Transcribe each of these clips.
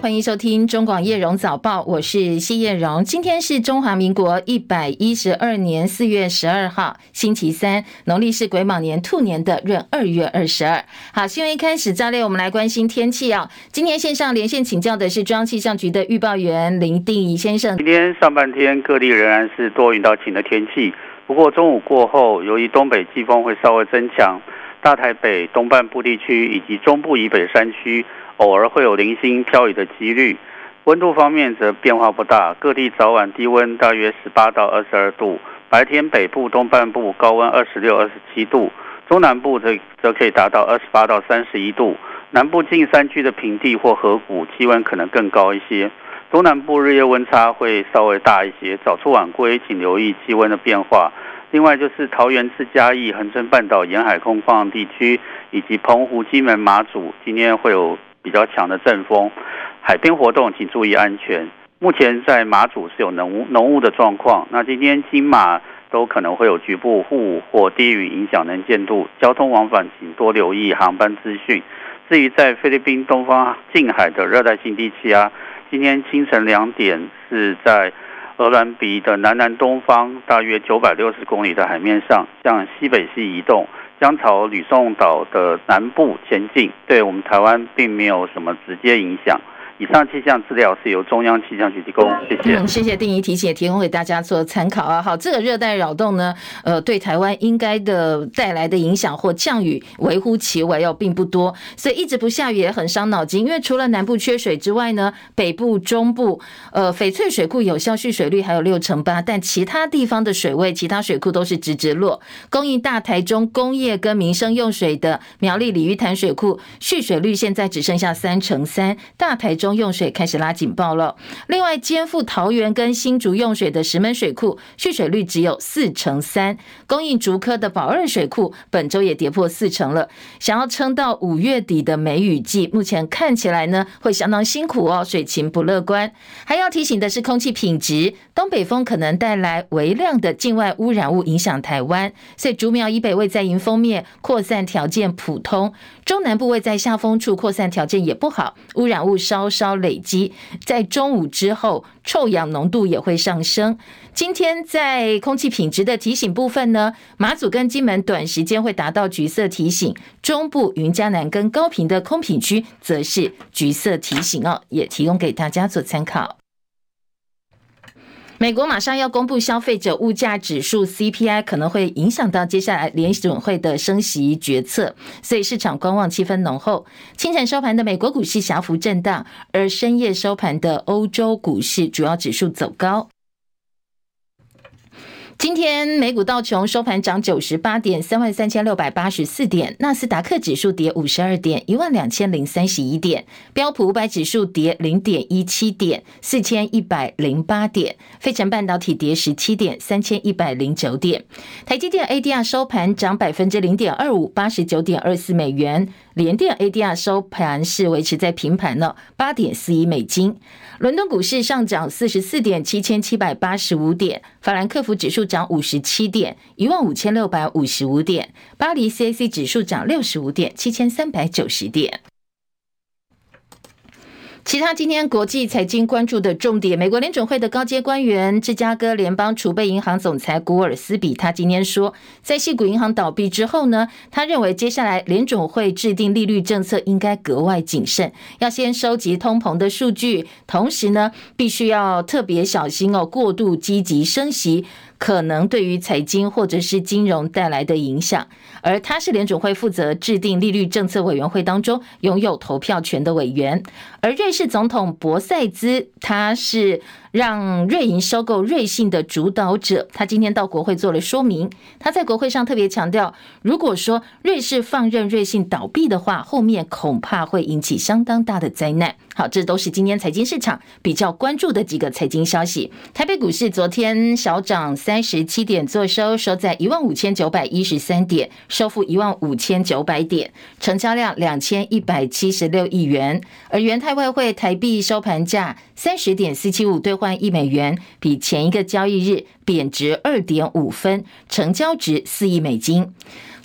欢迎收听中广叶荣早报，我是谢叶荣。今天是中华民国一百一十二年四月十二号，星期三，农历是癸卯年兔年的闰二月二十二。好，新闻一开始，照例我们来关心天气啊。今天线上连线请教的是中央气象局的预报员林定仪先生。今天上半天各地仍然是多云到晴的天气，不过中午过后，由于东北季风会稍微增强，大台北东半部地区以及中部以北山区。偶尔会有零星飘雨的几率，温度方面则变化不大，各地早晚低温大约十八到二十二度，白天北部东半部高温二十六、二十七度，中南部则则可以达到二十八到三十一度，南部近山区的平地或河谷气温可能更高一些，东南部日夜温差会稍微大一些，早出晚归请留意气温的变化。另外就是桃园至嘉义、恒春半岛沿海空旷地区，以及澎湖、金门、马祖，今天会有。比较强的阵风，海边活动请注意安全。目前在马祖是有浓雾浓雾的状况，那今天金马都可能会有局部雾或低云影响能见度，交通往返请多留意航班资讯。至于在菲律宾东方近海的热带性低气压，今天清晨两点是在鹅銮鼻的南南东方，大约九百六十公里的海面上向西北西移动。将朝吕宋岛的南部前进，对我们台湾并没有什么直接影响。以上气象资料是由中央气象局提供，谢谢。嗯，谢谢定仪提醒，提供给大家做参考啊。好，这个热带扰动呢，呃，对台湾应该的带来的影响或降雨微乎其微哦，并不多，所以一直不下雨也很伤脑筋。因为除了南部缺水之外呢，北部、中部，呃，翡翠水库有效蓄水率还有六成八，但其他地方的水位，其他水库都是直直落。供应大台中工业跟民生用水的苗栗鲤鱼潭水库蓄水率现在只剩下三成三，大台中。用水开始拉警报了。另外，肩负桃园跟新竹用水的石门水库蓄水率只有四成三，供应竹科的宝二水库本周也跌破四成了。想要撑到五月底的梅雨季，目前看起来呢会相当辛苦哦，水情不乐观。还要提醒的是，空气品质，东北风可能带来微量的境外污染物影响台湾，所以竹苗以北位在迎风面扩散条件普通，中南部位在下风处扩散条件也不好，污染物稍稍累积，在中午之后，臭氧浓度也会上升。今天在空气品质的提醒部分呢，马祖跟金门短时间会达到橘色提醒，中部云嘉南跟高屏的空品区则是橘色提醒哦，也提供给大家做参考。美国马上要公布消费者物价指数 CPI，可能会影响到接下来联准会的升息决策，所以市场观望气氛浓厚。清晨收盘的美国股市小幅震荡，而深夜收盘的欧洲股市主要指数走高。今天美股道琼收盘涨九十八点，三万三千六百八十四点；纳斯达克指数跌五十二点，一万两千零三十一点；标普五百指数跌零点一七点，四千一百零八点；费城半导体跌十七点，三千一百零九点；台积电 ADR 收盘涨百分之零点二五，八十九点二四美元；联电 ADR 收盘是维持在平盘了，八点四一美金。伦敦股市上涨四十四点，七千七百八十五点；法兰克福指数涨五十七点，一万五千六百五十五点；巴黎 CAC 指数涨六十五点，七千三百九十点。其他今天国际财经关注的重点，美国联准会的高阶官员、芝加哥联邦储备银行总裁古尔斯比，他今天说，在矽谷银行倒闭之后呢，他认为接下来联准会制定利率政策应该格外谨慎，要先收集通膨的数据，同时呢，必须要特别小心哦，过度积极升息。可能对于财经或者是金融带来的影响，而他是联准会负责制定利率政策委员会当中拥有投票权的委员，而瑞士总统博塞兹他是。让瑞银收购瑞信的主导者，他今天到国会做了说明。他在国会上特别强调，如果说瑞士放任瑞信倒闭的话，后面恐怕会引起相当大的灾难。好，这都是今天财经市场比较关注的几个财经消息。台北股市昨天小涨三十七点，做收收在一万五千九百一十三点，收复一万五千九百点，成交量两千一百七十六亿元。而元泰外汇台币收盘价三十点四七五兑换一美元，比前一个交易日贬值二点五分，成交值四亿美金。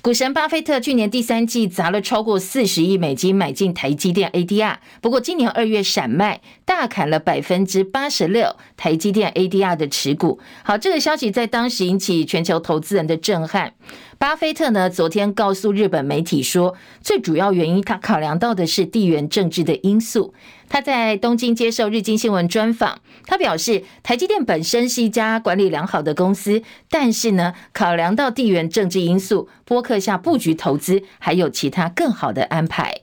股神巴菲特去年第三季砸了超过四十亿美金买进台积电 ADR，不过今年二月闪卖，大砍了百分之八十六台积电 ADR 的持股。好，这个消息在当时引起全球投资人的震撼。巴菲特呢，昨天告诉日本媒体说，最主要原因他考量到的是地缘政治的因素。他在东京接受日经新闻专访，他表示，台积电本身是一家管理良好的公司，但是呢，考量到地缘政治因素，波克下布局投资还有其他更好的安排。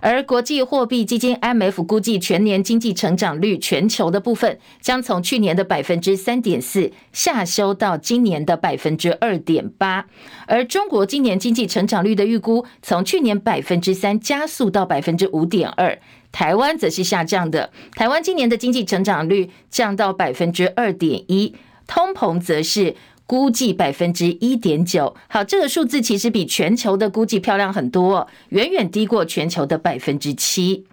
而国际货币基金 IMF 估计全年经济成长率全球的部分将从去年的百分之三点四下修到今年的百分之二点八，而中国今年经济成长率的预估从去年百分之三加速到百分之五点二，台湾则是下降的，台湾今年的经济成长率降到百分之二点一，通膨则是。估计百分之一点九，好，这个数字其实比全球的估计漂亮很多，远远低过全球的百分之七。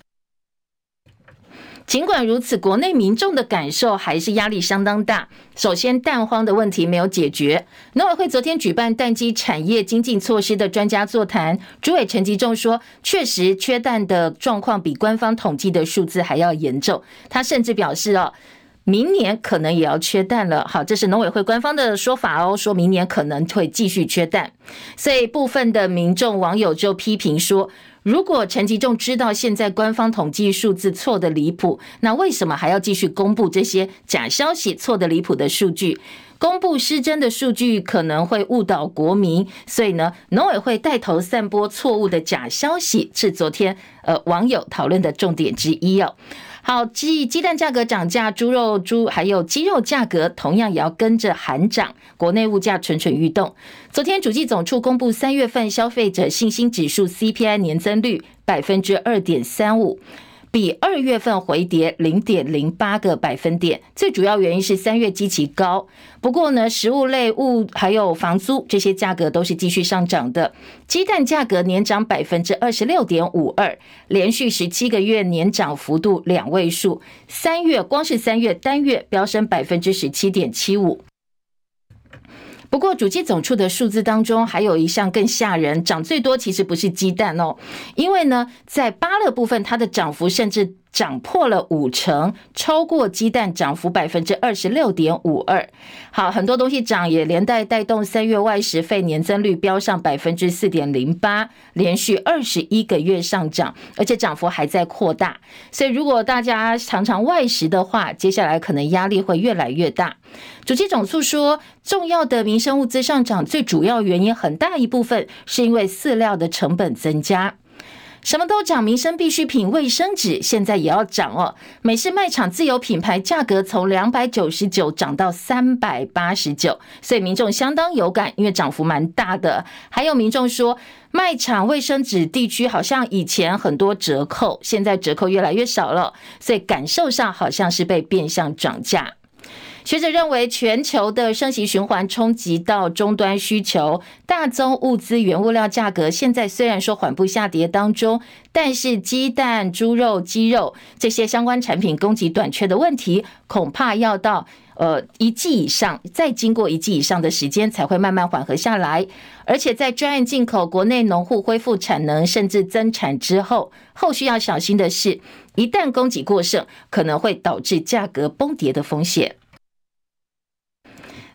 尽管如此，国内民众的感受还是压力相当大。首先，蛋荒的问题没有解决。农委会昨天举办蛋鸡产业精进措施的专家座谈，主委陈吉仲说，确实缺蛋的状况比官方统计的数字还要严重。他甚至表示哦。明年可能也要缺蛋了，好，这是农委会官方的说法哦，说明年可能会继续缺蛋，所以部分的民众网友就批评说，如果陈吉仲知道现在官方统计数字错得离谱，那为什么还要继续公布这些假消息、错得离谱的数据？公布失真的数据可能会误导国民，所以呢，农委会带头散播错误的假消息，是昨天呃网友讨论的重点之一哦。好，鸡鸡蛋价格涨价，猪肉、猪还有鸡肉价格同样也要跟着喊涨，国内物价蠢蠢欲动。昨天主计总处公布三月份消费者信心指数 CPI 年增率百分之二点三五。比二月份回跌零点零八个百分点，最主要原因是三月基期高。不过呢，食物类物还有房租这些价格都是继续上涨的。鸡蛋价格年涨百分之二十六点五二，连续十七个月年涨幅度两位数。三月光是三月单月飙升百分之十七点七五。不过，主机总处的数字当中，还有一项更吓人，涨最多其实不是鸡蛋哦，因为呢，在巴乐部分，它的涨幅甚至。涨破了五成，超过鸡蛋涨幅百分之二十六点五二。好，很多东西涨也连带带动三月外食费年增率飙上百分之四点零八，连续二十一个月上涨，而且涨幅还在扩大。所以，如果大家常常外食的话，接下来可能压力会越来越大。主计总处说，重要的民生物资上涨，最主要原因很大一部分是因为饲料的成本增加。什么都涨，民生必需品卫生纸现在也要涨哦。美式卖场自有品牌价格从两百九十九涨到三百八十九，所以民众相当有感，因为涨幅蛮大的。还有民众说，卖场卫生纸地区好像以前很多折扣，现在折扣越来越少了，所以感受上好像是被变相涨价。学者认为，全球的升息循环冲击到终端需求，大宗物资原物料价格现在虽然说缓步下跌当中，但是鸡蛋、猪肉、鸡肉这些相关产品供给短缺的问题，恐怕要到呃一季以上，再经过一季以上的时间才会慢慢缓和下来。而且在专案进口、国内农户恢复产能甚至增产之后，后续要小心的是，一旦供给过剩，可能会导致价格崩跌的风险。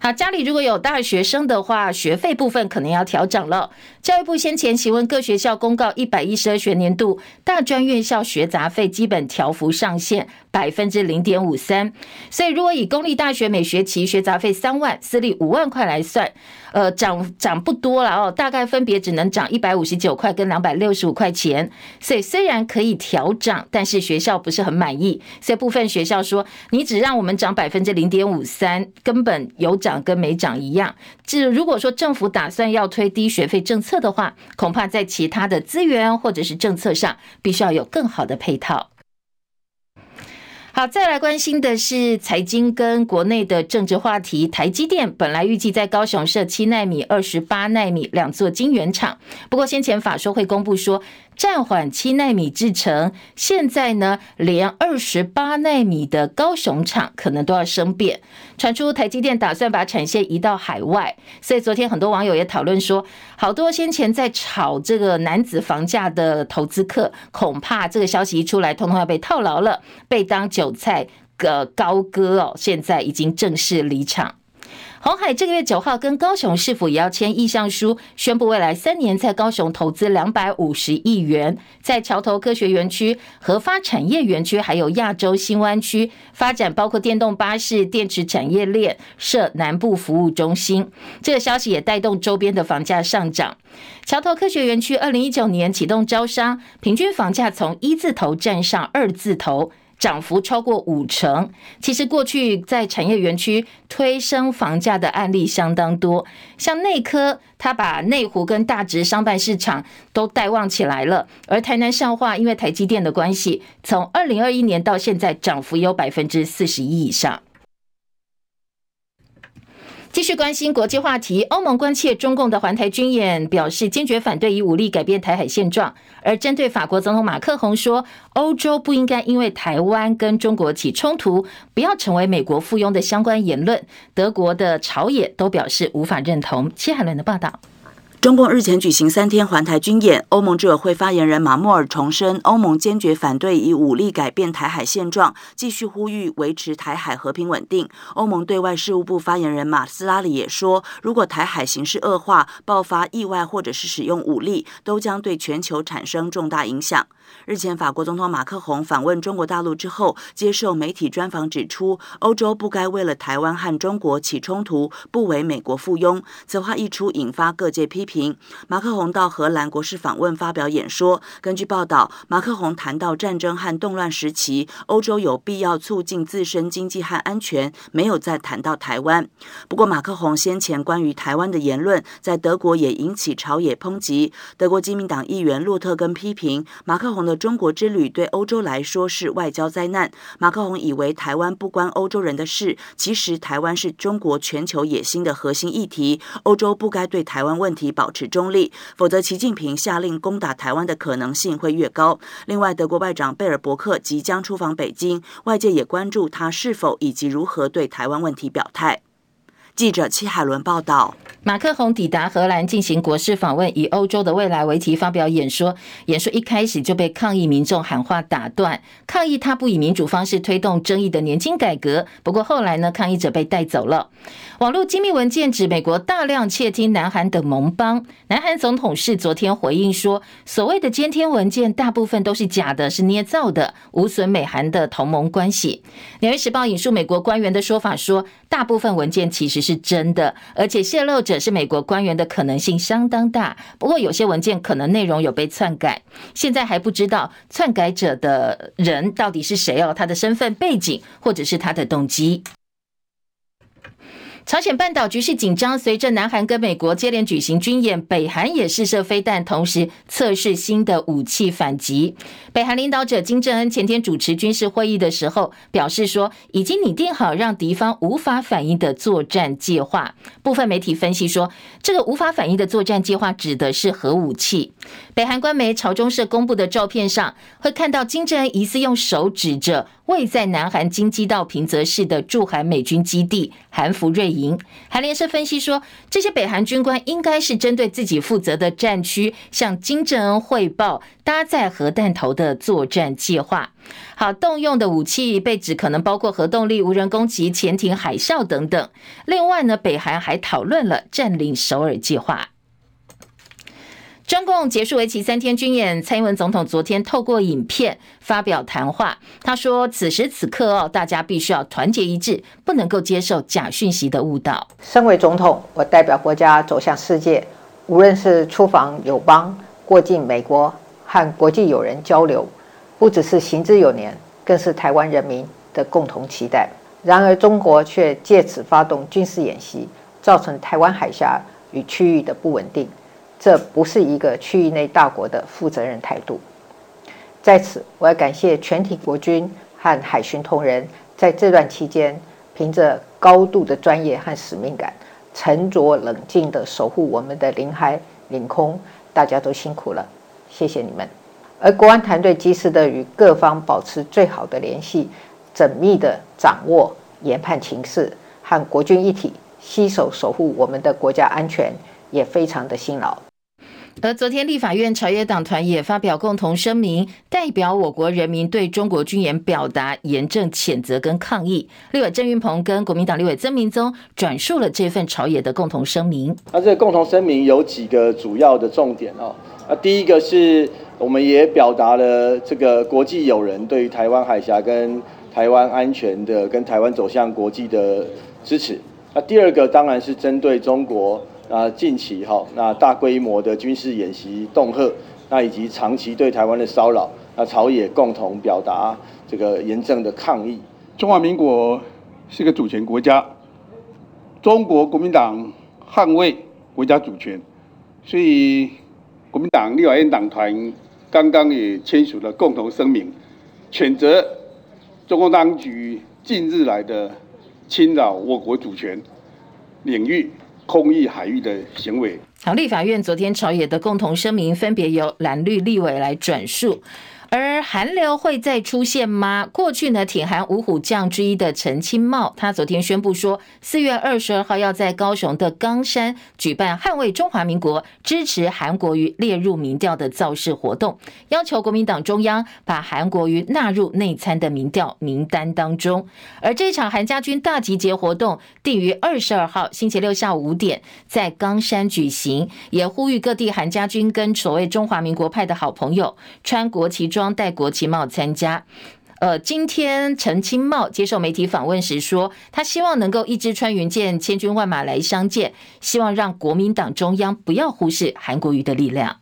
好，家里如果有大学生的话，学费部分可能要调整了。教育部先前询问各学校公告一百一十二学年度大专院校学杂费基本调幅上限百分之零点五三，所以如果以公立大学每学期学杂费三万，私立五万块来算。呃，涨涨不多了哦，大概分别只能涨一百五十九块跟两百六十五块钱，所以虽然可以调涨，但是学校不是很满意，所以部分学校说，你只让我们涨百分之零点五三，根本有涨跟没涨一样。这如果说政府打算要推低学费政策的话，恐怕在其他的资源或者是政策上，必须要有更好的配套。好，再来关心的是财经跟国内的政治话题。台积电本来预计在高雄设七纳米、二十八纳米两座晶圆厂，不过先前法说会公布说暂缓七奈米制程，现在呢连二十八奈米的高雄厂可能都要生变，传出台积电打算把产线移到海外，所以昨天很多网友也讨论说，好多先前在炒这个男子房价的投资客，恐怕这个消息一出来，通通要被套牢了，被当韭菜个高歌哦，现在已经正式离场。鸿海这个月九号跟高雄市府也要签意向书，宣布未来三年在高雄投资两百五十亿元，在桥头科学园区、核发产业园区还有亚洲新湾区发展，包括电动巴士、电池产业链，设南部服务中心。这个消息也带动周边的房价上涨。桥头科学园区二零一九年启动招商，平均房价从一字头站上二字头。涨幅超过五成。其实过去在产业园区推升房价的案例相当多，像内科，它把内湖跟大直商办市场都带旺起来了。而台南上化，因为台积电的关系，从二零二一年到现在涨幅有百分之四十一以上。继续关心国际话题，欧盟关切中共的环台军演，表示坚决反对以武力改变台海现状。而针对法国总统马克宏说，欧洲不应该因为台湾跟中国起冲突，不要成为美国附庸的相关言论，德国的朝野都表示无法认同。切海伦的报道。中共日前举行三天环台军演，欧盟执委会发言人马莫尔重申，欧盟坚决反对以武力改变台海现状，继续呼吁维持台海和平稳定。欧盟对外事务部发言人马斯拉里也说，如果台海形势恶化，爆发意外或者是使用武力，都将对全球产生重大影响。日前，法国总统马克宏访问中国大陆之后，接受媒体专访指出，欧洲不该为了台湾和中国起冲突，不为美国附庸。此话一出，引发各界批评。马克宏到荷兰国事访问发表演说，根据报道，马克宏谈到战争和动乱时期，欧洲有必要促进自身经济和安全，没有再谈到台湾。不过，马克宏先前关于台湾的言论，在德国也引起朝野抨击。德国基民党议员洛特根批评马克宏的中国之旅对欧洲来说是外交灾难。马克宏以为台湾不关欧洲人的事，其实台湾是中国全球野心的核心议题。欧洲不该对台湾问题保持中立，否则习近平下令攻打台湾的可能性会越高。另外，德国外长贝尔伯克即将出访北京，外界也关注他是否以及如何对台湾问题表态。记者戚海伦报道。马克宏抵达荷兰进行国事访问，以欧洲的未来为题发表演说。演说一开始就被抗议民众喊话打断，抗议他不以民主方式推动争议的年金改革。不过后来呢，抗议者被带走了。网络机密文件指美国大量窃听南韩等盟邦。南韩总统是昨天回应说，所谓的监听文件大部分都是假的，是捏造的，无损美韩的同盟关系。纽约时报引述美国官员的说法说，大部分文件其实是真的，而且泄露者。是美国官员的可能性相当大，不过有些文件可能内容有被篡改，现在还不知道篡改者的人到底是谁哦，他的身份背景或者是他的动机。朝鲜半岛局势紧张，随着南韩跟美国接连举行军演，北韩也试射飞弹，同时测试新的武器反击。北韩领导者金正恩前天主持军事会议的时候，表示说已经拟定好让敌方无法反应的作战计划。部分媒体分析说，这个无法反应的作战计划指的是核武器。北韩官媒朝中社公布的照片上，会看到金正恩疑似用手指着位在南韩京畿道平泽市的驻韩美军基地韩福瑞营。韩联社分析说，这些北韩军官应该是针对自己负责的战区向金正恩汇报搭载核弹头的作战计划。好，动用的武器被指可能包括核动力、无人攻击、潜艇、海啸等等。另外呢，北韩还讨论了占领首尔计划。中共结束为期三天军演，蔡英文总统昨天透过影片发表谈话。他说：“此时此刻哦，大家必须要团结一致，不能够接受假讯息的误导。身为总统，我代表国家走向世界，无论是出访友邦、过境美国和国际友人交流，不只是行之有年，更是台湾人民的共同期待。然而，中国却借此发动军事演习，造成台湾海峡与区域的不稳定。”这不是一个区域内大国的负责任态度。在此，我要感谢全体国军和海巡同仁在这段期间，凭着高度的专业和使命感，沉着冷静地守护我们的领海领空，大家都辛苦了，谢谢你们。而国安团队及时地与各方保持最好的联系，缜密地掌握研判情势，和国军一体携手守护我们的国家安全，也非常的辛劳。而昨天，立法院朝野党团也发表共同声明，代表我国人民对中国军演表达严正谴责跟抗议。立委郑运鹏跟国民党立委曾明宗转述了这份朝野的共同声明。那这个共同声明有几个主要的重点哦。那第一个是，我们也表达了这个国际友人对于台湾海峡跟台湾安全的、跟台湾走向国际的支持。那第二个当然是针对中国。啊，近期哈，那大规模的军事演习恫吓，那以及长期对台湾的骚扰，那朝野共同表达这个严正的抗议。中华民国是个主权国家，中国国民党捍卫国家主权，所以国民党立法院党团刚刚也签署了共同声明，谴责中共当局近日来的侵扰我国主权领域。空域海域的行为。好，立法院昨天朝野的共同声明，分别由蓝绿立委来转述。而寒流会再出现吗？过去呢，挺韩五虎将之一的陈清茂，他昨天宣布说，四月二十二号要在高雄的冈山举办捍卫中华民国、支持韩国瑜列入民调的造势活动，要求国民党中央把韩国瑜纳入内参的民调名单当中。而这场韩家军大集结活动定于二十二号星期六下午五点在冈山举行，也呼吁各地韩家军跟所谓中华民国派的好朋友穿国旗装。戴国旗帽参加。呃，今天陈清茂接受媒体访问时说，他希望能够一支穿云箭，千军万马来相见，希望让国民党中央不要忽视韩国瑜的力量。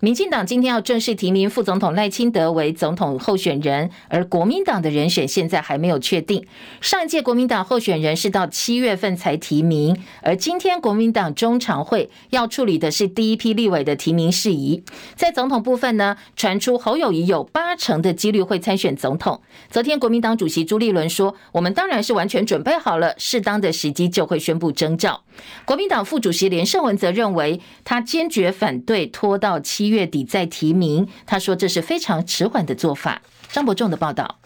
民进党今天要正式提名副总统赖清德为总统候选人，而国民党的人选现在还没有确定。上一届国民党候选人是到七月份才提名，而今天国民党中常会要处理的是第一批立委的提名事宜。在总统部分呢，传出侯友宜有八成的几率会参选总统。昨天国民党主席朱立伦说：“我们当然是完全准备好了，适当的时机就会宣布征召。”国民党副主席连胜文则认为，他坚决反对拖到七。月底再提名，他说这是非常迟缓的做法。张伯仲的报道，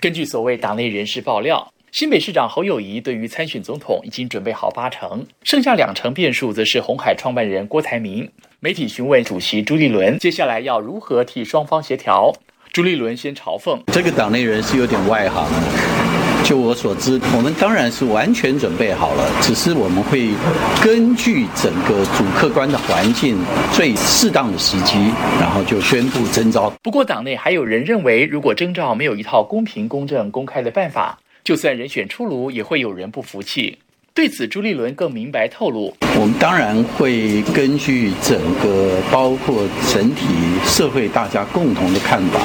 根据所谓党内人士爆料，新北市长侯友谊对于参选总统已经准备好八成，剩下两成变数则是红海创办人郭台铭。媒体询问主席朱立伦，接下来要如何替双方协调？朱立伦先嘲讽：这个党内人是有点外行。就我所知，我们当然是完全准备好了，只是我们会根据整个主客观的环境，最适当的时机，然后就宣布征召。不过，党内还有人认为，如果征召没有一套公平、公正、公开的办法，就算人选出炉，也会有人不服气。对此，朱立伦更明白透露：我们当然会根据整个包括整体社会大家共同的看法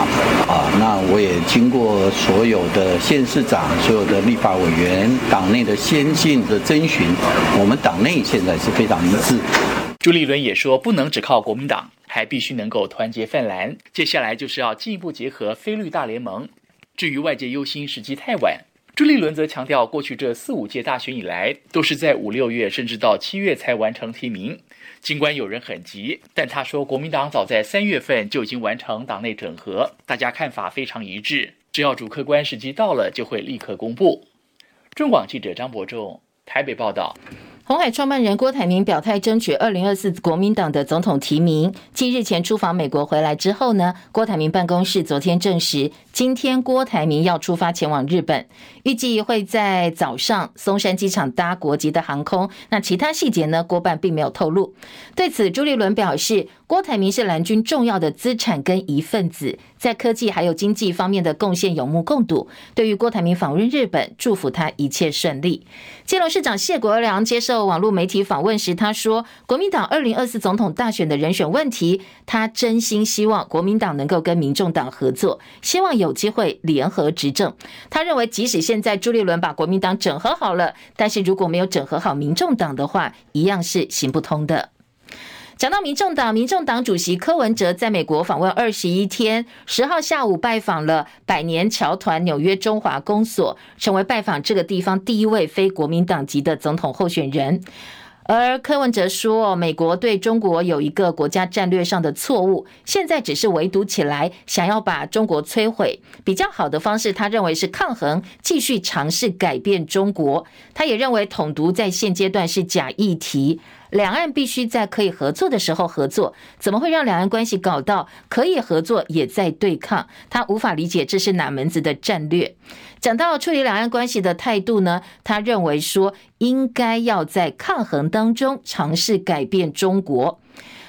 啊，那我也经过所有的县市长、所有的立法委员、党内的先进的征询，我们党内现在是非常一致。朱立伦也说，不能只靠国民党，还必须能够团结泛蓝。接下来就是要进一步结合非绿大联盟。至于外界忧心时机太晚。朱立伦则强调，过去这四五届大选以来，都是在五六月甚至到七月才完成提名。尽管有人很急，但他说，国民党早在三月份就已经完成党内整合，大家看法非常一致。只要主客观时机到了，就会立刻公布。中广记者张伯仲台北报道。红海创办人郭台铭表态争取二零二四国民党的总统提名。继日前出访美国回来之后呢，郭台铭办公室昨天证实，今天郭台铭要出发前往日本，预计会在早上松山机场搭国籍的航空。那其他细节呢，郭办并没有透露。对此，朱立伦表示，郭台铭是蓝军重要的资产跟一份子，在科技还有经济方面的贡献有目共睹。对于郭台铭访问日本，祝福他一切顺利。基隆市长谢国梁接受网络媒体访问时，他说：“国民党二零二四总统大选的人选问题，他真心希望国民党能够跟民众党合作，希望有机会联合执政。他认为，即使现在朱立伦把国民党整合好了，但是如果没有整合好民众党的话，一样是行不通的。”讲到民众党，民众党主席柯文哲在美国访问二十一天，十号下午拜访了百年侨团纽约中华公所，成为拜访这个地方第一位非国民党籍的总统候选人。而柯文哲说，美国对中国有一个国家战略上的错误，现在只是围堵起来，想要把中国摧毁。比较好的方式，他认为是抗衡，继续尝试改变中国。他也认为统独在现阶段是假议题。两岸必须在可以合作的时候合作，怎么会让两岸关系搞到可以合作也在对抗？他无法理解这是哪门子的战略。讲到处理两岸关系的态度呢，他认为说应该要在抗衡当中尝试改变中国。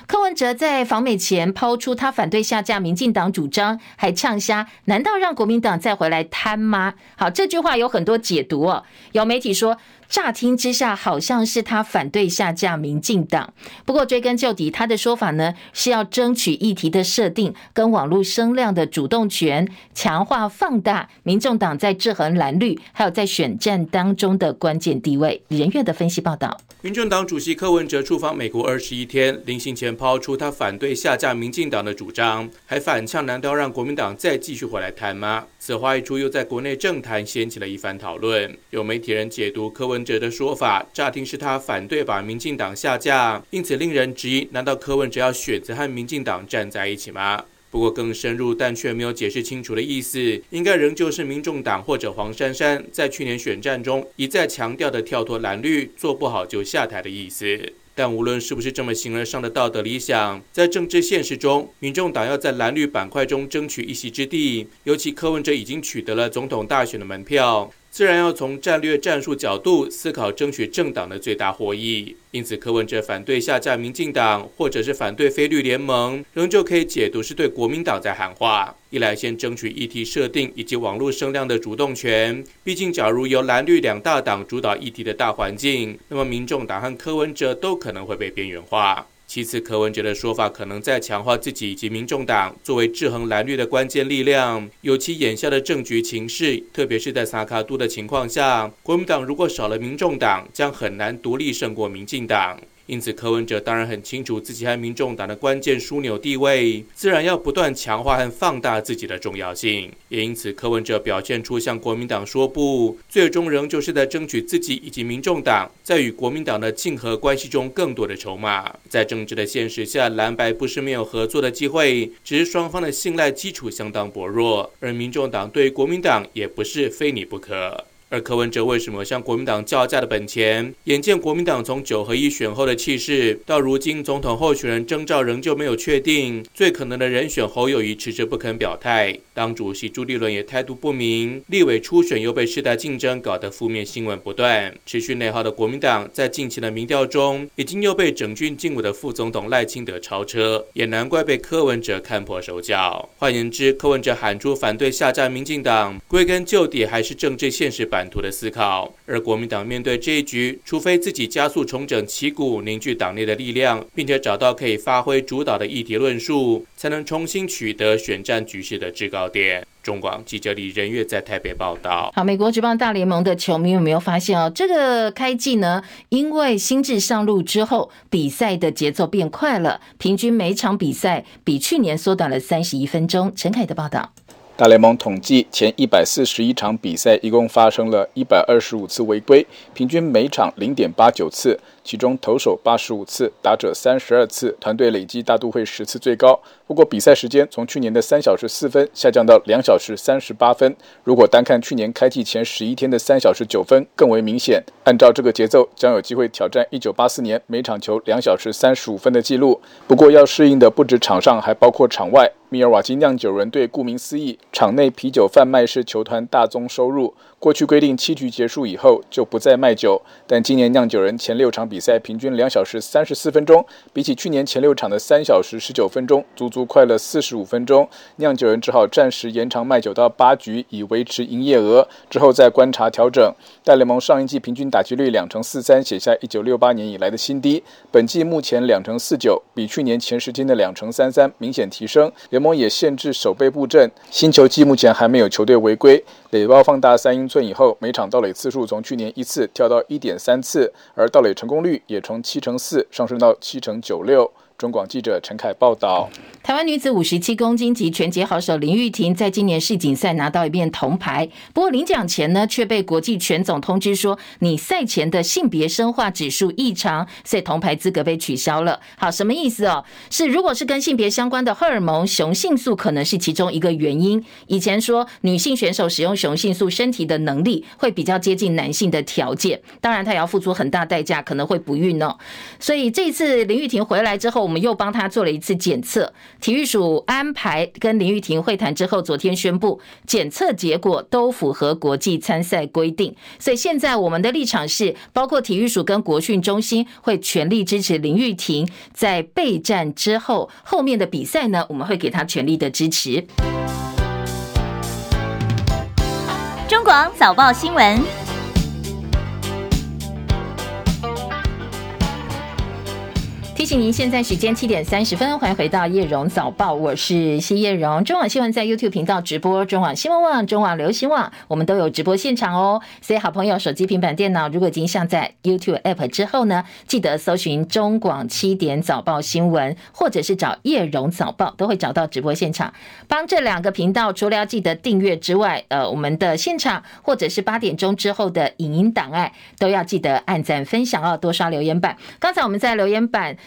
柯文哲在访美前抛出他反对下架民进党主张，还呛瞎：难道让国民党再回来贪吗？好，这句话有很多解读哦。有媒体说，乍听之下好像是他反对下架民进党。不过追根究底，他的说法呢是要争取议题的设定跟网络声量的主动权，强化放大民众党在制衡蓝绿还有在选战当中的关键地位。李仁月的分析报道。民众党主席柯文哲出访美国二十一天，临行前抛出他反对下架民进党的主张，还反呛：难道让国民党再继续回来谈吗？此话一出，又在国内政坛掀起了一番讨论。有媒体人解读柯文哲的说法，乍听是他反对把民进党下架，因此令人质疑：难道柯文哲要选择和民进党站在一起吗？不过更深入但却没有解释清楚的意思，应该仍旧是民众党或者黄珊珊在去年选战中一再强调的跳脱蓝绿，做不好就下台的意思。但无论是不是这么形而上的道德理想，在政治现实中，民众党要在蓝绿板块中争取一席之地，尤其柯文哲已经取得了总统大选的门票。自然要从战略战术角度思考，争取政党的最大获益。因此，柯文哲反对下架民进党，或者是反对非绿联盟，仍旧可以解读是对国民党在喊话。一来先争取议题设定以及网络声量的主动权，毕竟假如由蓝绿两大党主导议题的大环境，那么民众党和柯文哲都可能会被边缘化。其次，柯文哲的说法可能在强化自己以及民众党作为制衡蓝绿的关键力量，尤其眼下的政局情势，特别是在萨卡杜的情况下，国民党如果少了民众党，将很难独立胜过民进党。因此，柯文哲当然很清楚自己和民众党的关键枢纽地位，自然要不断强化和放大自己的重要性。也因此，柯文哲表现出向国民党说不，最终仍旧是在争取自己以及民众党在与国民党的竞合关系中更多的筹码。在政治的现实下，蓝白不是没有合作的机会，只是双方的信赖基础相当薄弱，而民众党对国民党也不是非你不可。而柯文哲为什么向国民党叫价的本钱？眼见国民党从九合一选后的气势，到如今总统候选人征召仍旧没有确定，最可能的人选侯友谊迟迟不肯表态，党主席朱立伦也态度不明，立委初选又被世代竞争搞得负面新闻不断，持续内耗的国民党在近期的民调中，已经又被整军进武的副总统赖清德超车，也难怪被柯文哲看破手脚。换言之，柯文哲喊出反对下架民进党，归根究底还是政治现实版。版图的思考，而国民党面对这一局，除非自己加速重整旗鼓，凝聚党内的力量，并且找到可以发挥主导的议题论述，才能重新取得选战局势的制高点。中广记者李仁月在台北报道。好，美国职棒大联盟的球迷有没有发现哦？这个开季呢，因为新制上路之后，比赛的节奏变快了，平均每场比赛比去年缩短了三十一分钟。陈凯的报道。大联盟统计前一百四十一场比赛，一共发生了一百二十五次违规，平均每场零点八九次。其中投手八十五次，打者三十二次，团队累计大都会十次最高。不过比赛时间从去年的三小时四分下降到两小时三十八分。如果单看去年开季前十一天的三小时九分，更为明显。按照这个节奏，将有机会挑战一九八四年每场球两小时三十五分的记录。不过要适应的不止场上，还包括场外。密尔瓦基酿酒人队顾名思义，场内啤酒贩卖是球团大宗收入。过去规定七局结束以后就不再卖酒，但今年酿酒人前六场比赛平均两小时三十四分钟，比起去年前六场的三小时十九分钟，足足快了四十五分钟。酿酒人只好暂时延长卖酒到八局，以维持营业额，之后再观察调整。大联盟上一季平均打击率两成四三，写下一九六八年以来的新低。本季目前两成四九，比去年前十天的两成三三明显提升。联盟也限制守备布阵，新球季目前还没有球队违规。垒包放大三英寸以后，每场盗垒次数从去年一次跳到一点三次，而盗垒成功率也从七成四上升到七成九六。中广记者陈凯报道。台湾女子五十七公斤级拳击好手林玉婷在今年世锦赛拿到一面铜牌，不过领奖前呢，却被国际拳总通知说，你赛前的性别生化指数异常，所以铜牌资格被取消了。好，什么意思哦？是如果是跟性别相关的荷尔蒙雄性素可能是其中一个原因。以前说女性选手使用雄性素，身体的能力会比较接近男性的条件，当然她也要付出很大代价，可能会不孕哦。所以这次林玉婷回来之后，我们又帮他做了一次检测。体育署安排跟林玉婷会谈之后，昨天宣布检测结果都符合国际参赛规定，所以现在我们的立场是，包括体育署跟国训中心会全力支持林玉婷在备战之后后面的比赛呢，我们会给他全力的支持。中广早报新闻。提醒您，现在时间七点三十分，欢迎回到叶荣早报，我是谢叶荣。中广新闻在 YouTube 频道直播，中广新闻网、中广流行网，我们都有直播现场哦。所以，好朋友手机、平板电脑，如果已经下载 YouTube App 之后呢，记得搜寻中广七点早报新闻，或者是找叶荣早报，都会找到直播现场。帮这两个频道，除了要记得订阅之外，呃，我们的现场或者是八点钟之后的影音档案，都要记得按赞、分享哦，多刷留言板。刚才我们在留言板。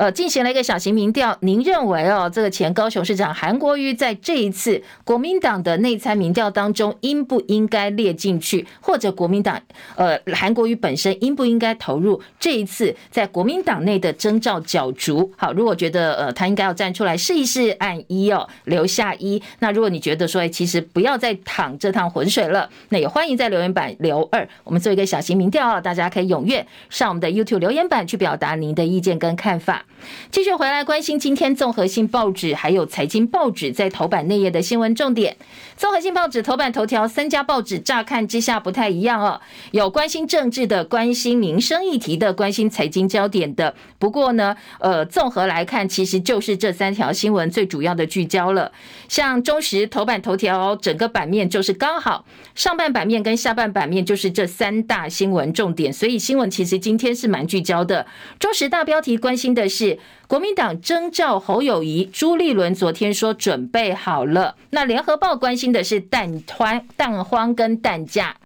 呃，进行了一个小型民调，您认为哦，这个前高雄市长韩国瑜在这一次国民党的内参民调当中，应不应该列进去？或者国民党呃，韩国瑜本身应不应该投入这一次在国民党内的征召角逐？好，如果觉得呃他应该要站出来试一试，按一哦，留下一。那如果你觉得说，哎，其实不要再淌这趟浑水了，那也欢迎在留言板留二，我们做一个小型民调，大家可以踊跃上我们的 YouTube 留言板去表达您的意见跟看法。继续回来关心今天综合性报纸还有财经报纸在头版内页的新闻重点。综合性报纸头版头条，三家报纸乍看之下不太一样哦，有关心政治的，关心民生议题的，关心财经焦点的。不过呢，呃，综合来看，其实就是这三条新闻最主要的聚焦了。像中时头版头条，整个版面就是刚好上半版面跟下半版面就是这三大新闻重点，所以新闻其实今天是蛮聚焦的。中时大标题关心的是。是国民党征召侯友宜，朱立伦昨天说准备好了。那联合报关心的是蛋荒、蛋荒跟蛋价。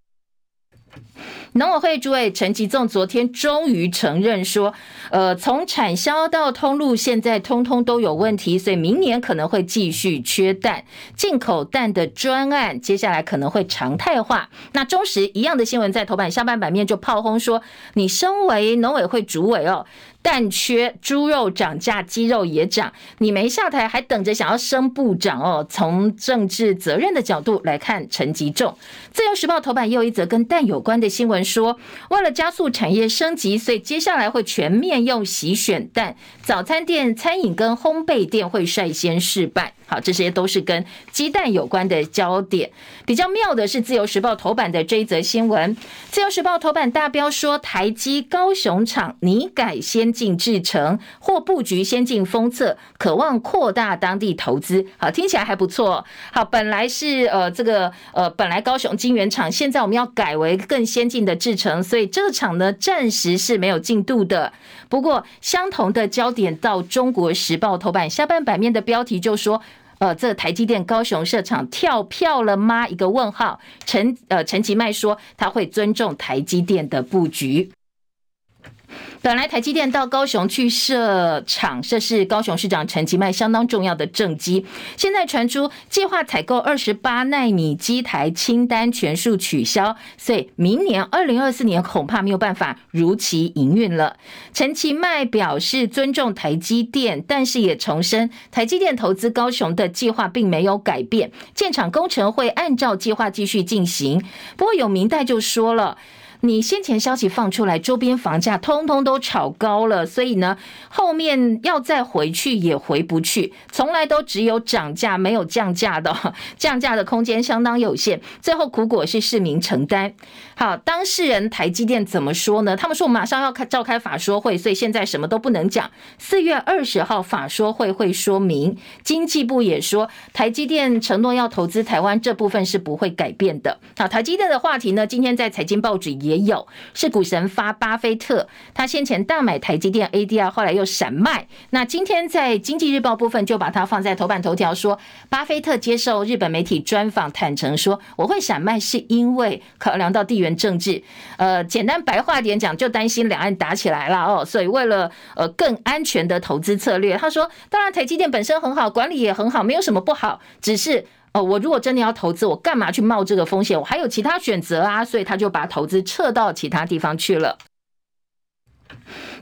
农委会主委陈吉仲昨天终于承认说，呃，从产销到通路，现在通通都有问题，所以明年可能会继续缺蛋，进口蛋的专案接下来可能会常态化。那中时一样的新闻在头版下半版面就炮轰说，你身为农委会主委哦。蛋缺，猪肉涨价，鸡肉也涨。你没下台，还等着想要升部长哦？从政治责任的角度来看，陈吉仲。自由时报头版又一则跟蛋有关的新闻说，为了加速产业升级，所以接下来会全面用洗选蛋，早餐店、餐饮跟烘焙店会率先试办。好，这些都是跟鸡蛋有关的焦点。比较妙的是，《自由时报》头版的这一则新闻，《自由时报》头版大标说，台积高雄厂拟改先进制程或布局先进封测，渴望扩大当地投资。好，听起来还不错。好，本来是呃这个呃本来高雄晶圆厂，现在我们要改为更先进的制程，所以这个厂呢暂时是没有进度的。不过相同的焦点到《中国时报》头版下半版面的标题就说。呃，这台积电高雄设厂跳票了吗？一个问号。陈呃陈其迈说他会尊重台积电的布局。本来台积电到高雄去设厂，这是高雄市长陈其迈相当重要的政绩。现在传出计划采购二十八奈米机台清单全数取消，所以明年二零二四年恐怕没有办法如期营运了。陈其迈表示尊重台积电，但是也重申台积电投资高雄的计划并没有改变，建厂工程会按照计划继续进行。不过有民代就说了。你先前消息放出来，周边房价通通都炒高了，所以呢，后面要再回去也回不去，从来都只有涨价没有降价的，降价的空间相当有限，最后苦果是市民承担。好，当事人台积电怎么说呢？他们说马上要开召开法说会，所以现在什么都不能讲。四月二十号法说会会说明，经济部也说台积电承诺要投资台湾这部分是不会改变的。好，台积电的话题呢，今天在财经报纸也。有，是股神发巴菲特，他先前大买台积电 ADR，后来又闪卖。那今天在经济日报部分就把它放在头版头条，说巴菲特接受日本媒体专访，坦诚说我会闪卖是因为考量到地政治。呃，简单白话点讲，就担心两岸打起来了哦，所以为了呃更安全的投资策略，他说，当然台积电本身很好，管理也很好，没有什么不好，只是。哦，我如果真的要投资，我干嘛去冒这个风险？我还有其他选择啊，所以他就把投资撤到其他地方去了。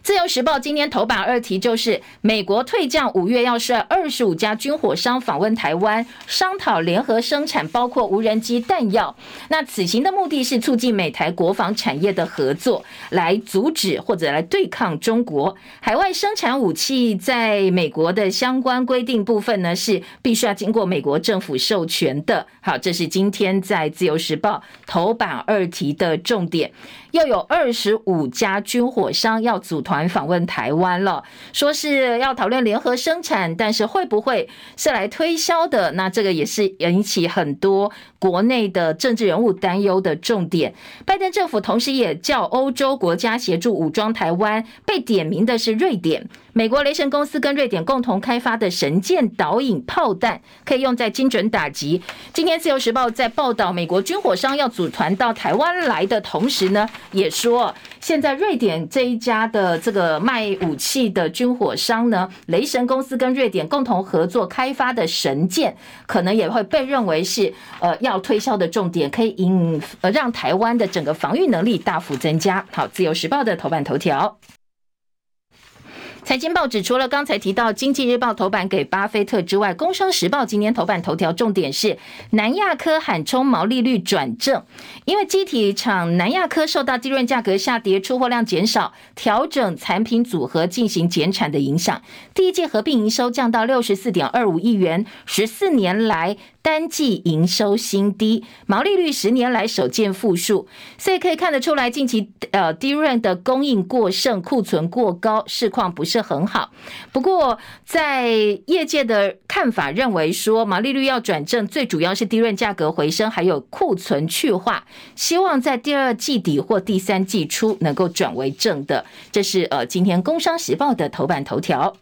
自由时报今天头版二题就是美国退将五月要率二十五家军火商访问台湾，商讨联合生产，包括无人机、弹药。那此行的目的是促进美台国防产业的合作，来阻止或者来对抗中国海外生产武器。在美国的相关规定部分呢，是必须要经过美国政府授权的。好，这是今天在自由时报头版二题的重点。又有二十五家军火商要要组团访问台湾了，说是要讨论联合生产，但是会不会是来推销的？那这个也是引起很多国内的政治人物担忧的重点。拜登政府同时也叫欧洲国家协助武装台湾，被点名的是瑞典。美国雷神公司跟瑞典共同开发的神剑导引炮弹，可以用在精准打击。今天自由时报在报道美国军火商要组团到台湾来的同时呢，也说现在瑞典这一家的这个卖武器的军火商呢，雷神公司跟瑞典共同合作开发的神剑，可能也会被认为是呃要推销的重点，可以引呃让台湾的整个防御能力大幅增加。好，自由时报的头版头条。财经报纸除了刚才提到《经济日报》头版给巴菲特之外，《工商时报》今天头版头条重点是南亚科喊冲毛利率转正，因为机体厂南亚科受到低润价格下跌、出货量减少、调整产品组合进行减产的影响，第一季合并营收降到六十四点二五亿元，十四年来。单季营收新低，毛利率十年来首见负数，所以可以看得出来，近期呃 DRAM 的供应过剩，库存过高，市况不是很好。不过，在业界的看法认为说，毛利率要转正，最主要是 DRAM 价格回升，还有库存去化，希望在第二季底或第三季初能够转为正的。这是呃今天《工商时报》的头版头条。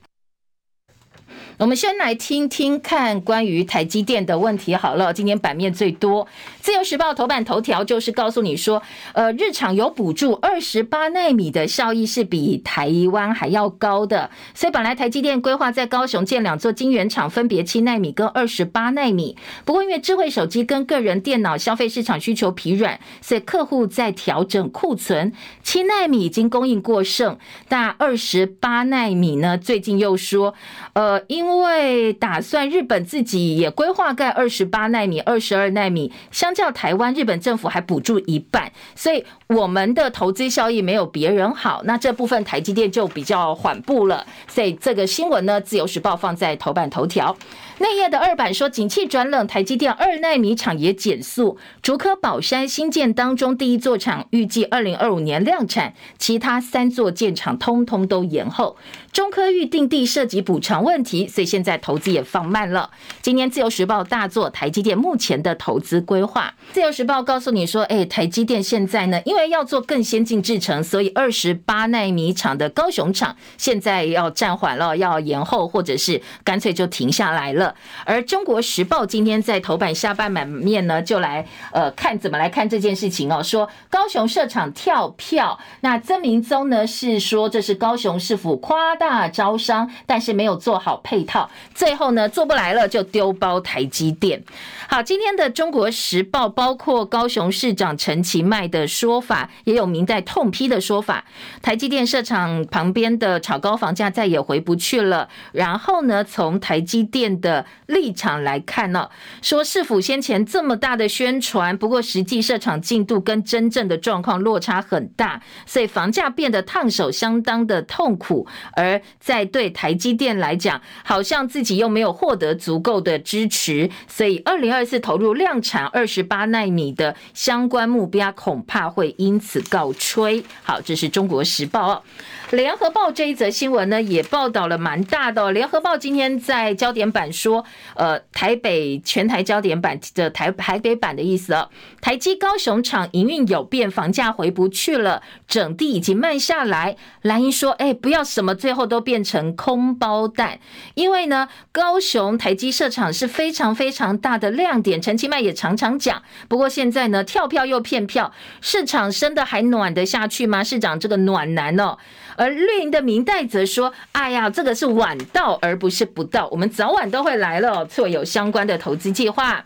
我们先来听听看关于台积电的问题好了。今天版面最多，《自由时报》头版头条就是告诉你说，呃，日厂有补助，二十八奈米的效益是比台湾还要高的。所以本来台积电规划在高雄建两座晶圆厂，分别七奈米跟二十八奈米。不过因为智慧手机跟个人电脑消费市场需求疲软，所以客户在调整库存。七奈米已经供应过剩，但二十八奈米呢，最近又说，呃，因为打算日本自己也规划盖二十八奈米、二十二奈米，相较台湾，日本政府还补助一半，所以我们的投资效益没有别人好。那这部分台积电就比较缓步了。所以这个新闻呢，《自由时报》放在头版头条。内页的二版说，景气转冷，台积电二奈米厂也减速。竹科宝山新建当中第一座厂预计二零二五年量产，其他三座建厂通通都延后。中科预定地涉及补偿问题，所以现在投资也放慢了。今天自由时报大作台积电目前的投资规划。自由时报告诉你说，哎，台积电现在呢，因为要做更先进制程，所以二十八奈米厂的高雄厂现在要暂缓了，要延后，或者是干脆就停下来了。而中国时报今天在头版下半版面呢，就来呃看怎么来看这件事情哦。说高雄设厂跳票，那曾明宗呢是说这是高雄市府夸大招商，但是没有做好配套，最后呢做不来了就丢包台积电。好，今天的中国时报包括高雄市长陈其迈的说法，也有明代痛批的说法。台积电设厂旁边的炒高房价再也回不去了。然后呢，从台积电的的立场来看呢，说市府先前这么大的宣传，不过实际设厂进度跟真正的状况落差很大，所以房价变得烫手相当的痛苦。而在对台积电来讲，好像自己又没有获得足够的支持，所以二零二四投入量产二十八纳米的相关目标恐怕会因此告吹。好，这是中国时报哦。联合报这一则新闻呢，也报道了蛮大的。联合报今天在焦点版说，呃，台北全台焦点版的台台北版的意思哦，台积高雄厂营运有变，房价回不去了，整地已经慢下来。蓝英说，哎，不要什么最后都变成空包蛋，因为呢，高雄台积设厂是非常非常大的亮点。陈其迈也常常讲，不过现在呢，跳票又骗票，市场升的还暖得下去吗？市长这个暖男哦。而绿营的民代则说：“哎呀，这个是晚到而不是不到，我们早晚都会来了，错有相关的投资计划。”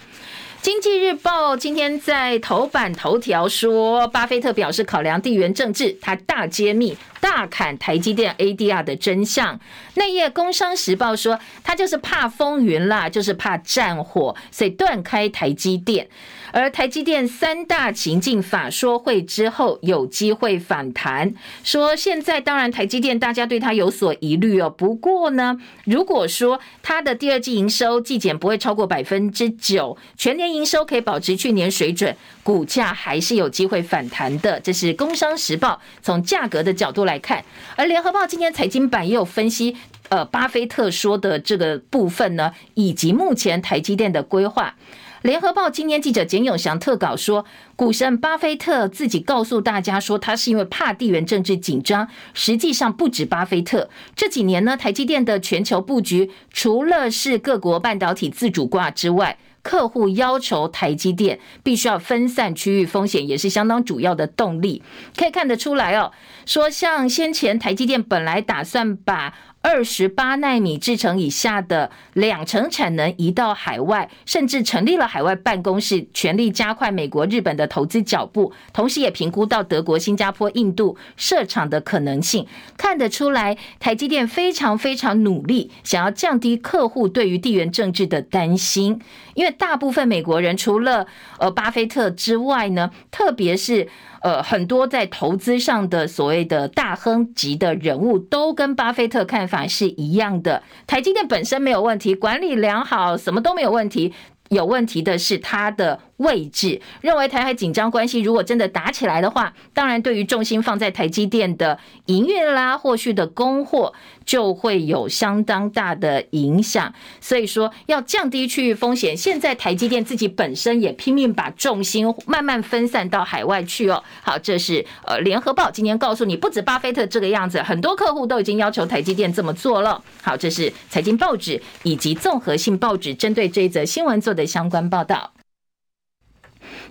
经济日报今天在头版头条说，巴菲特表示考量地缘政治，他大揭秘大砍台积电 ADR 的真相。内页工商时报说，他就是怕风云啦，就是怕战火，所以断开台积电。而台积电三大情境法说会之后有机会反弹，说现在当然台积电大家对它有所疑虑哦。不过呢，如果说它的第二季营收季减不会超过百分之九，全年营收可以保持去年水准，股价还是有机会反弹的。这是工商时报从价格的角度来看，而联合报今天财经版也有分析，呃，巴菲特说的这个部分呢，以及目前台积电的规划。联合报今天记者简永祥特稿说，股神巴菲特自己告诉大家说，他是因为怕地缘政治紧张。实际上不止巴菲特，这几年呢，台积电的全球布局除了是各国半导体自主挂之外，客户要求台积电必须要分散区域风险，也是相当主要的动力。可以看得出来哦，说像先前台积电本来打算把二十八纳米制程以下的两成产能移到海外，甚至成立了海外办公室，全力加快美国、日本的投资脚步，同时也评估到德国、新加坡、印度设厂的可能性。看得出来，台积电非常非常努力，想要降低客户对于地缘政治的担心，因为大部分美国人除了呃巴菲特之外呢，特别是。呃，很多在投资上的所谓的大亨级的人物，都跟巴菲特看法是一样的。台积电本身没有问题，管理良好，什么都没有问题。有问题的是它的位置。认为台海紧张关系如果真的打起来的话，当然对于重心放在台积电的营运啦，后续的供货就会有相当大的影响。所以说要降低区域风险，现在台积电自己本身也拼命把重心慢慢分散到海外去哦。好，这是呃联合报今天告诉你，不止巴菲特这个样子，很多客户都已经要求台积电这么做了。好，这是财经报纸以及综合性报纸针对这一则新闻做的相关报道。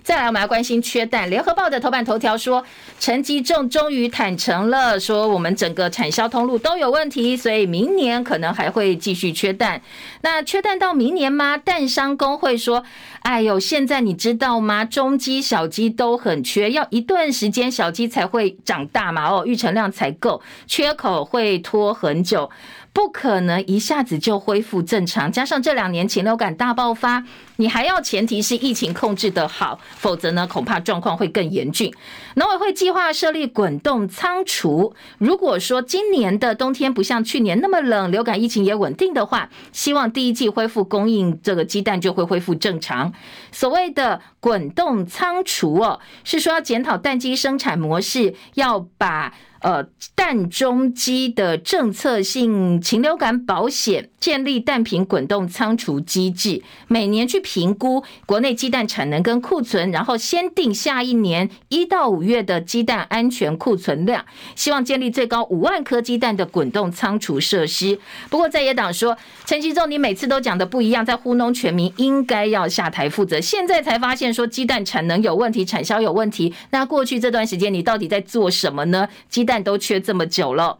再来，我们来关心缺蛋。联合报的头版头条说，陈吉仲终于坦诚了，说我们整个产销通路都有问题，所以明年可能还会继续缺蛋。那缺蛋到明年吗？蛋商工会说，哎呦，现在你知道吗？中鸡、小鸡都很缺，要一段时间小鸡才会长大嘛，哦，育成量才够，缺口会拖很久。不可能一下子就恢复正常，加上这两年禽流感大爆发，你还要前提是疫情控制得好，否则呢，恐怕状况会更严峻。农委会计划设立滚动仓储，如果说今年的冬天不像去年那么冷，流感疫情也稳定的话，希望第一季恢复供应这个鸡蛋就会恢复正常。所谓的滚动仓储哦，是说要检讨蛋鸡生产模式，要把。呃，蛋中鸡的政策性禽流感保险，建立蛋品滚动仓储机制，每年去评估国内鸡蛋产能跟库存，然后先定下一年一到五月的鸡蛋安全库存量，希望建立最高五万颗鸡蛋的滚动仓储设施。不过在野党说，陈吉仲你每次都讲的不一样，在糊弄全民，应该要下台负责。现在才发现说鸡蛋产能有问题，产销有问题，那过去这段时间你到底在做什么呢？鸡蛋。都缺这么久了，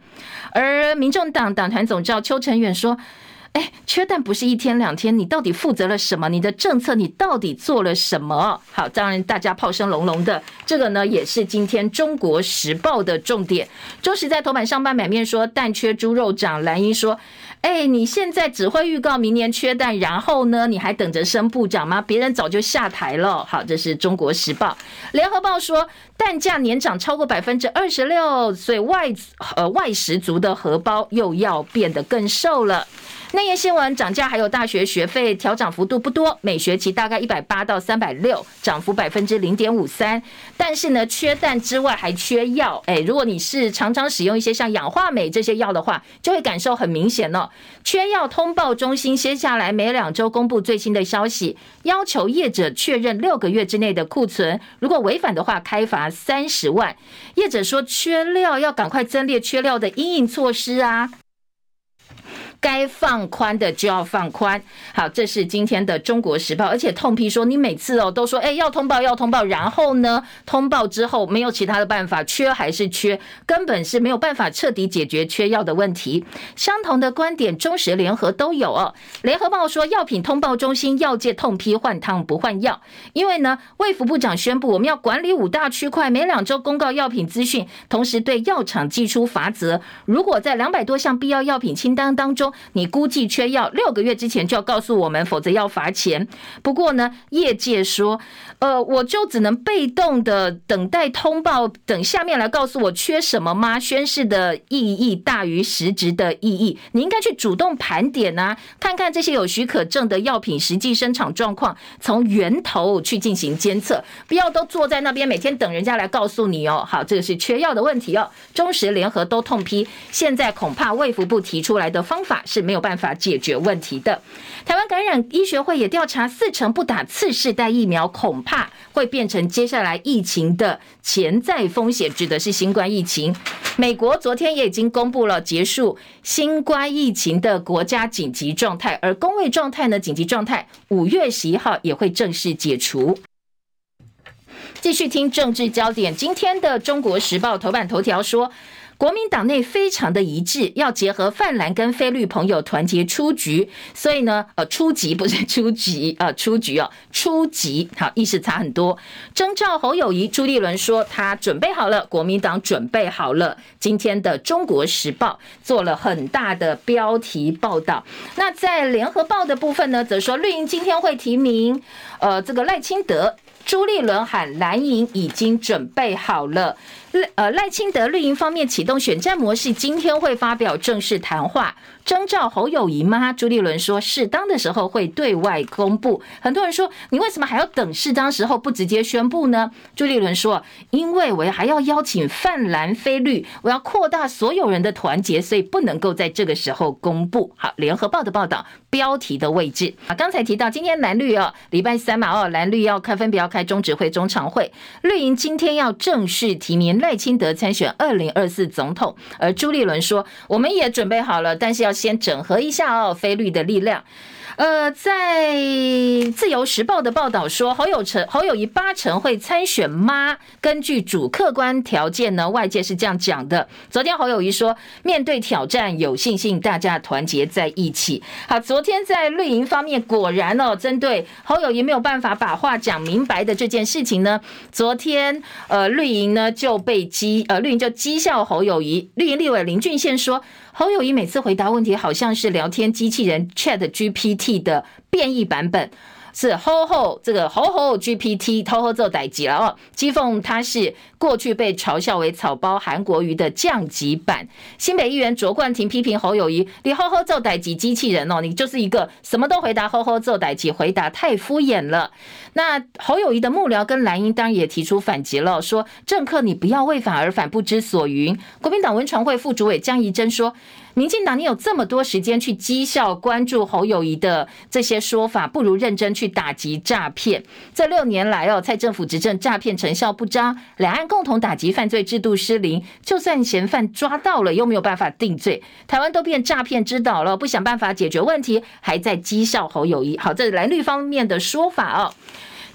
而民众党党团总召邱成远说：“哎，缺蛋不是一天两天，你到底负责了什么？你的政策你到底做了什么？好，当然大家炮声隆隆的，这个呢也是今天中国时报的重点。中时在头版上半版面说蛋缺猪肉涨，蓝英说。哎，你现在只会预告明年缺蛋，然后呢，你还等着升部长吗？别人早就下台了。好，这是中国时报。联合报说，蛋价年涨超过百分之二十六，所以外呃外食族的荷包又要变得更瘦了。内页新闻涨价，还有大学学费调涨幅度不多，每学期大概一百八到三百六，涨幅百分之零点五三。但是呢，缺蛋之外还缺药。哎，如果你是常常使用一些像氧化镁这些药的话，就会感受很明显哦。缺药通报中心接下来每两周公布最新的消息，要求业者确认六个月之内的库存，如果违反的话，开罚三十万。业者说缺料要赶快增列缺料的因应措施啊。该放宽的就要放宽，好，这是今天的《中国时报》，而且痛批说，你每次哦都说，哎，要通报要通报，然后呢，通报之后没有其他的办法，缺还是缺，根本是没有办法彻底解决缺药的问题。相同的观点，中时联合都有哦。联合报说，药品通报中心药界痛批换汤不换药，因为呢，卫福部长宣布，我们要管理五大区块，每两周公告药品资讯，同时对药厂寄出罚则，如果在两百多项必要药品清单当中，你估计缺药六个月之前就要告诉我们，否则要罚钱。不过呢，业界说，呃，我就只能被动的等待通报，等下面来告诉我缺什么吗？宣誓的意义大于实质的意义。你应该去主动盘点啊，看看这些有许可证的药品实际生产状况，从源头去进行监测，不要都坐在那边每天等人家来告诉你哦。好，这个是缺药的问题哦。中时联合都痛批，现在恐怕卫福部提出来的方法。是没有办法解决问题的。台湾感染医学会也调查，四成不打次世代疫苗，恐怕会变成接下来疫情的潜在风险，指的是新冠疫情。美国昨天也已经公布了结束新冠疫情的国家紧急状态，而公卫状态呢，紧急状态五月十一号也会正式解除。继续听政治焦点，今天的《中国时报》头版头条说。国民党内非常的一致，要结合泛蓝跟非绿朋友团结出局，所以呢，呃，出局不是出局啊，出局哦，出局，好，意思差很多。征召侯友宜，朱立伦说他准备好了，国民党准备好了。今天的《中国时报》做了很大的标题报道。那在《联合报》的部分呢，则说绿营今天会提名，呃，这个赖清德。朱立伦喊蓝营已经准备好了，呃，赖清德绿营方面启动选战模式，今天会发表正式谈话。征召侯友谊吗？朱立伦说，适当的时候会对外公布。很多人说，你为什么还要等适当时候不直接宣布呢？朱立伦说，因为我还要邀请泛蓝非绿，我要扩大所有人的团结，所以不能够在这个时候公布。好，联合报的报道标题的位置啊，刚才提到今天蓝绿哦，礼拜三嘛哦，蓝绿要开分别要开中指会、中常会，绿营今天要正式提名赖清德参选二零二四总统，而朱立伦说，我们也准备好了，但是要。先整合一下哦，非绿的力量。呃，在自由时报的报道说，侯友成侯友宜八成会参选吗？根据主客观条件呢，外界是这样讲的。昨天侯友宜说，面对挑战有信心，大家团结在一起。好，昨天在绿营方面，果然哦，针对侯友宜没有办法把话讲明白的这件事情呢，昨天呃绿营呢就被讥呃绿营就讥笑侯友宜，绿营立委林俊宪说。侯友谊每次回答问题，好像是聊天机器人 Chat GPT 的变异版本。是吼吼，这个吼吼 GPT 偷喝做代志了哦。讥讽他是过去被嘲笑为草包韩国瑜的降级版。新北议员卓冠廷批评侯友谊，你吼吼做代志机器人哦，你就是一个什么都回答吼吼做代志，回答太敷衍了。那侯友宜的幕僚跟蓝英当然也提出反击了，说政客你不要为反而反，不知所云。国民党文传会副主委江宜珍说。民进党，你有这么多时间去讥笑关注侯友宜的这些说法，不如认真去打击诈骗。这六年来哦，蔡政府执政诈骗成效不彰，两岸共同打击犯罪制度失灵，就算嫌犯抓到了，又没有办法定罪，台湾都变诈骗之岛了，不想办法解决问题，还在讥笑侯友宜。好，这是蓝绿方面的说法哦。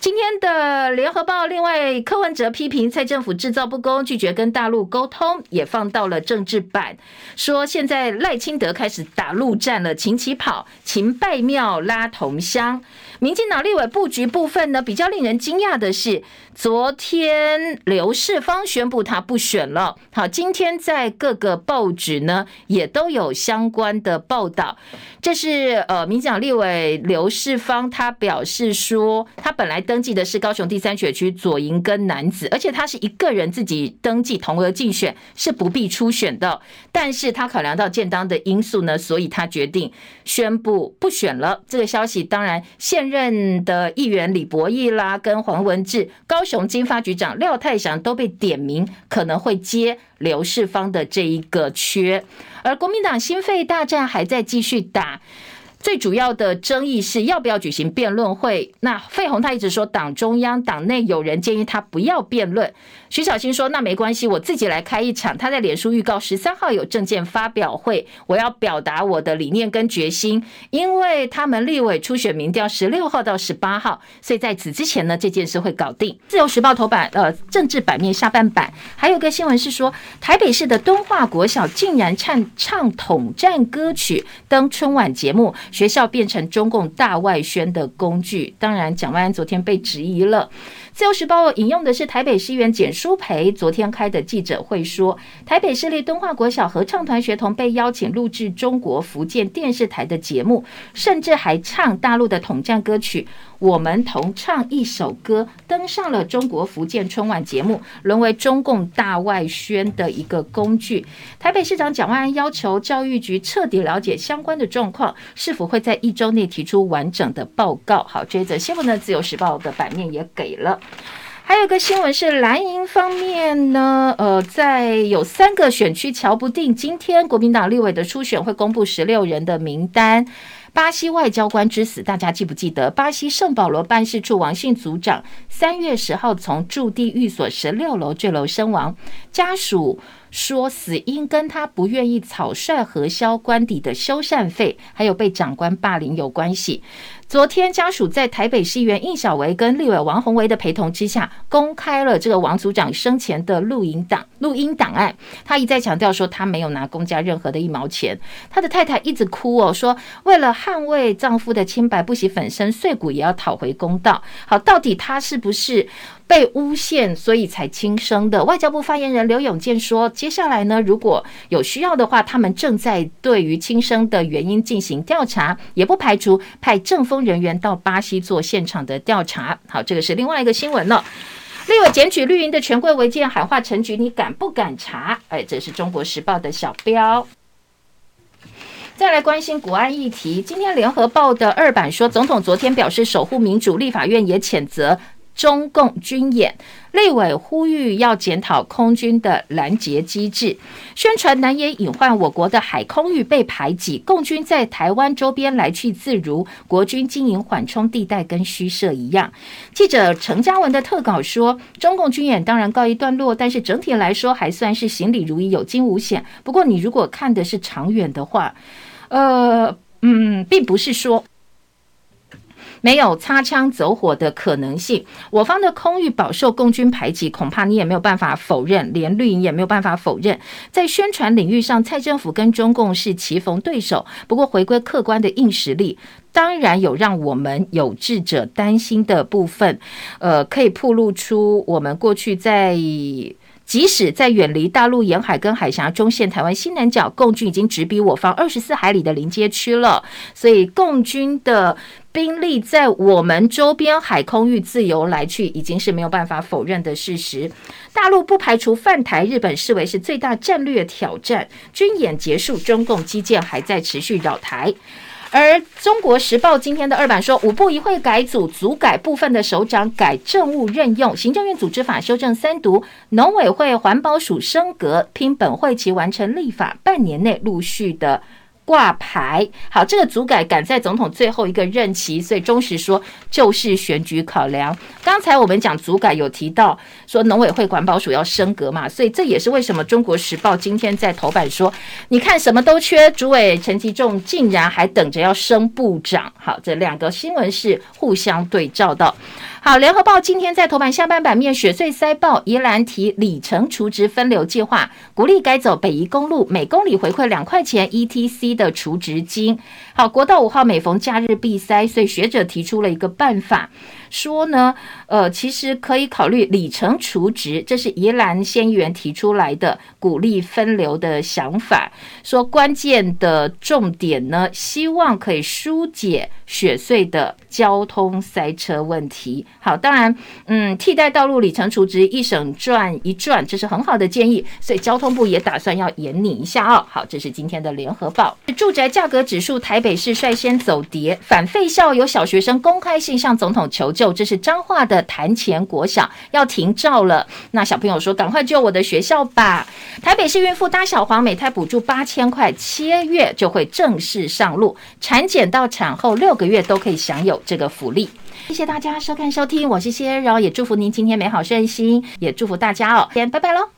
今天的联合报，另外柯文哲批评蔡政府制造不公，拒绝跟大陆沟通，也放到了政治版，说现在赖清德开始打陆战了，秦起跑，秦拜庙拉同乡。民进党立委布局部分呢，比较令人惊讶的是，昨天刘世芳宣布他不选了。好，今天在各个报纸呢也都有相关的报道。这是呃，民进党立委刘世芳，他表示说，他本来登记的是高雄第三选区左营跟楠梓，而且他是一个人自己登记同额竞选，是不必初选的。但是他考量到建档的因素呢，所以他决定宣布不选了。这个消息当然现任的议员李博毅啦，跟黄文志、高雄金发局长廖泰祥都被点名，可能会接刘世芳的这一个缺，而国民党心肺大战还在继续打。最主要的争议是要不要举行辩论会。那费鸿他一直说，党中央、党内有人建议他不要辩论。徐小新说，那没关系，我自己来开一场。他在脸书预告十三号有政见发表会，我要表达我的理念跟决心。因为他们立委初选民调十六号到十八号，所以在此之前呢，这件事会搞定。自由时报头版，呃，政治版面下半版还有个新闻是说，台北市的敦化国小竟然唱唱统战歌曲登春晚节目。学校变成中共大外宣的工具，当然，蒋万安昨天被质疑了。自由时报引用的是台北市议员简舒培昨天开的记者会说，台北市立敦化国小合唱团学童被邀请录制中国福建电视台的节目，甚至还唱大陆的统战歌曲。我们同唱一首歌，登上了中国福建春晚节目，沦为中共大外宣的一个工具。台北市长蒋万安要求教育局彻底了解相关的状况，是否会在一周内提出完整的报告？好，这则新闻呢，《自由时报》的版面也给了。还有一个新闻是蓝营方面呢，呃，在有三个选区瞧不定，今天国民党立委的初选会公布十六人的名单。巴西外交官之死，大家记不记得？巴西圣保罗办事处王姓组长三月十号从驻地寓所十六楼坠楼身亡，家属说死因跟他不愿意草率核销官邸的修缮费，还有被长官霸凌有关系。昨天，家属在台北市议员应小维跟立委王鸿薇的陪同之下，公开了这个王组长生前的录音档、录音档案。他一再强调说，他没有拿公家任何的一毛钱。他的太太一直哭哦，说为了捍卫丈夫的清白，不惜粉身碎骨也要讨回公道。好，到底他是不是？被诬陷，所以才轻生的。外交部发言人刘永健说：“接下来呢，如果有需要的话，他们正在对于轻生的原因进行调查，也不排除派政风人员到巴西做现场的调查。”好，这个是另外一个新闻了。立委检举绿营的权贵违建，喊话陈菊，你敢不敢查？哎，这是中国时报的小标。再来关心国安议题，今天联合报的二版说，总统昨天表示守护民主，立法院也谴责。中共军演，立委呼吁要检讨空军的拦截机制，宣传难掩隐患我国的海空域被排挤，共军在台湾周边来去自如，国军经营缓冲地带跟虚设一样。记者程嘉文的特稿说，中共军演当然告一段落，但是整体来说还算是行礼如仪，有惊无险。不过你如果看的是长远的话，呃，嗯，并不是说。没有擦枪走火的可能性，我方的空域饱受共军排挤，恐怕你也没有办法否认，连绿营也没有办法否认。在宣传领域上，蔡政府跟中共是棋逢对手。不过，回归客观的硬实力，当然有让我们有志者担心的部分。呃，可以暴露出我们过去在。即使在远离大陆沿海跟海峡中线、台湾西南角，共军已经直逼我方二十四海里的临街区了。所以，共军的兵力在我们周边海空域自由来去，已经是没有办法否认的事实。大陆不排除犯台，日本视为是最大战略挑战。军演结束，中共基建还在持续扰台。而《中国时报》今天的二版说，五部一会改组，组改部分的首长改政务任用，行政院组织法修正三读，农委会环保署升格，拼本会期完成立法，半年内陆续的挂牌。好，这个组改赶在总统最后一个任期，所以中时说就是选举考量。刚才我们讲组改有提到说农委会环保署要升格嘛，所以这也是为什么中国时报今天在头版说，你看什么都缺，主委陈吉仲竟然还等着要升部长。好，这两个新闻是互相对照到。好，联合报今天在头版下半版面雪隧塞爆，宜兰提里程储值分流计划，鼓励改走北宜公路，每公里回馈两块钱 ETC 的的储值金。好，国道五号每逢假日必塞，所以学者提出了一个办法。说呢，呃，其实可以考虑里程除值，这是宜兰县议员提出来的鼓励分流的想法。说关键的重点呢，希望可以疏解雪隧的交通塞车问题。好，当然，嗯，替代道路里程除值一省赚一赚，这是很好的建议。所以交通部也打算要研拟一下哦。好，这是今天的联合报。住宅价格指数，台北北市率先走跌，反废校有小学生公开信向总统求救。这是彰化的潭前国小要停照了，那小朋友说：“赶快救我的学校吧！”台北市孕妇搭小黄，每胎补助八千块，七月就会正式上路，产检到产后六个月都可以享有这个福利。谢谢大家收看收听，我是谢柔，也祝福您今天美好顺心，也祝福大家哦，先拜拜喽。